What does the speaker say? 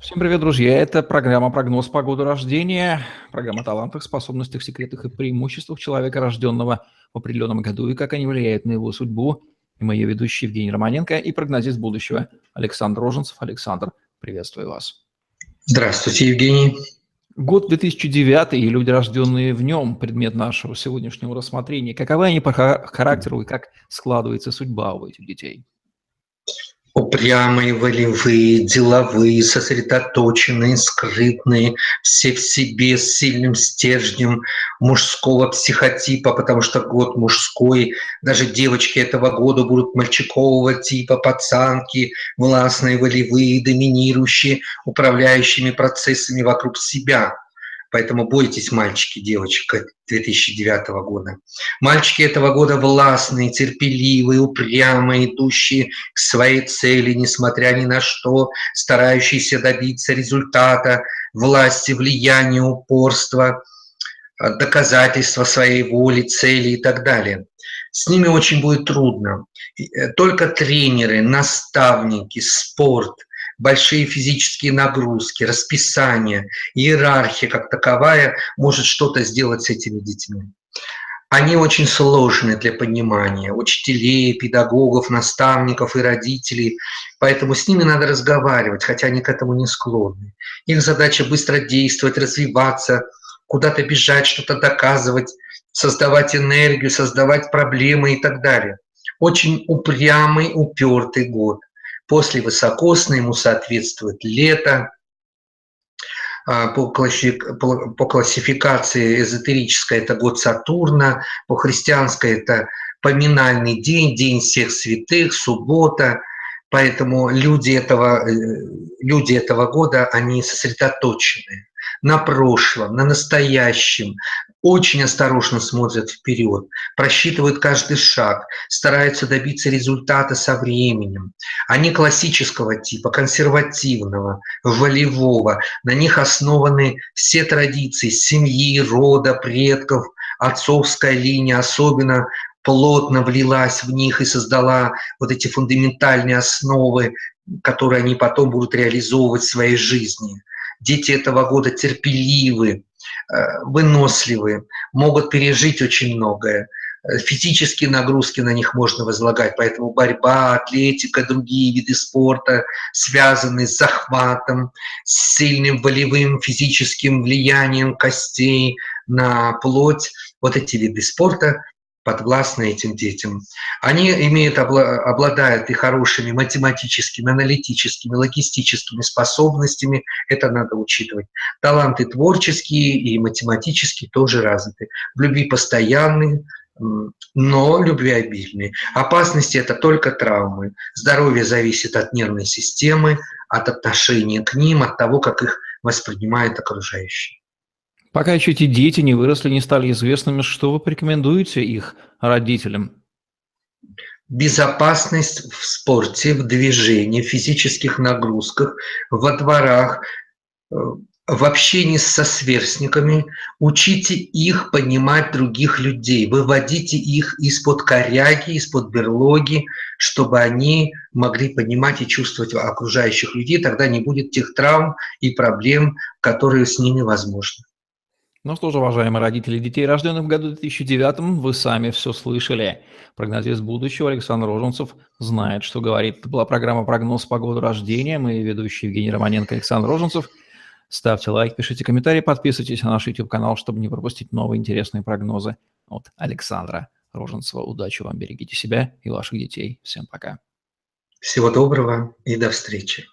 Всем привет, друзья! Это программа «Прогноз погоды рождения», программа о талантах, способностях, секретах и преимуществах человека, рожденного в определенном году, и как они влияют на его судьбу. И мы ее ведущие Евгений Романенко и прогнозист будущего Александр Роженцев. Александр, приветствую вас. Здравствуйте, Евгений. Год 2009 и люди, рожденные в нем, предмет нашего сегодняшнего рассмотрения. Каковы они по характеру и как складывается судьба у этих детей? Упрямые, волевые, деловые, сосредоточенные, скрытные, все в себе с сильным стержнем мужского психотипа, потому что год мужской, даже девочки этого года будут мальчикового типа, пацанки, властные, волевые, доминирующие, управляющими процессами вокруг себя – Поэтому бойтесь, мальчики, девочек 2009 года. Мальчики этого года властные, терпеливые, упрямые, идущие к своей цели, несмотря ни на что, старающиеся добиться результата, власти, влияния, упорства, доказательства своей воли, цели и так далее. С ними очень будет трудно. Э, только тренеры, наставники, спорт – большие физические нагрузки, расписание, иерархия как таковая может что-то сделать с этими детьми. Они очень сложны для понимания учителей, педагогов, наставников и родителей, поэтому с ними надо разговаривать, хотя они к этому не склонны. Их задача быстро действовать, развиваться, куда-то бежать, что-то доказывать, создавать энергию, создавать проблемы и так далее. Очень упрямый, упертый год – После высокосной ему соответствует лето. А, по классификации эзотерической это год Сатурна, по христианской это поминальный день, день всех святых, суббота. Поэтому люди этого, э, люди этого года, они сосредоточены на прошлом, на настоящем, очень осторожно смотрят вперед, просчитывают каждый шаг, стараются добиться результата со временем. Они классического типа, консервативного, волевого. На них основаны все традиции семьи, рода, предков, отцовская линия особенно плотно влилась в них и создала вот эти фундаментальные основы, которые они потом будут реализовывать в своей жизни. Дети этого года терпеливы, Э, выносливые, могут пережить очень многое. Э, физические нагрузки на них можно возлагать, поэтому борьба, атлетика, другие виды спорта, связанные с захватом, с сильным волевым физическим влиянием костей на плоть, вот эти виды спорта подвластны этим детям. Они имеют, обладают и хорошими математическими, аналитическими, логистическими способностями, это надо учитывать. Таланты творческие и математические тоже развиты. В любви постоянные, но любвеобильные. Опасности – это только травмы. Здоровье зависит от нервной системы, от отношения к ним, от того, как их воспринимают окружающие. Пока еще эти дети не выросли, не стали известными, что вы порекомендуете их родителям? Безопасность в спорте, в движении, в физических нагрузках, во дворах, э, в общении со сверстниками, учите их понимать других людей, выводите их из-под коряги, из-под берлоги, чтобы они могли понимать и чувствовать окружающих людей, тогда не будет тех травм и проблем, которые с ними возможны. Ну что же, уважаемые родители детей, рожденных в году 2009, вы сами все слышали. Прогнозист будущего Александр Роженцев знает, что говорит. Это была программа «Прогноз по году рождения». Мы ведущие Евгений Романенко Александр Роженцев. Ставьте лайк, пишите комментарии, подписывайтесь на наш YouTube-канал, чтобы не пропустить новые интересные прогнозы от Александра Роженцева. Удачи вам, берегите себя и ваших детей. Всем пока. Всего доброго и до встречи.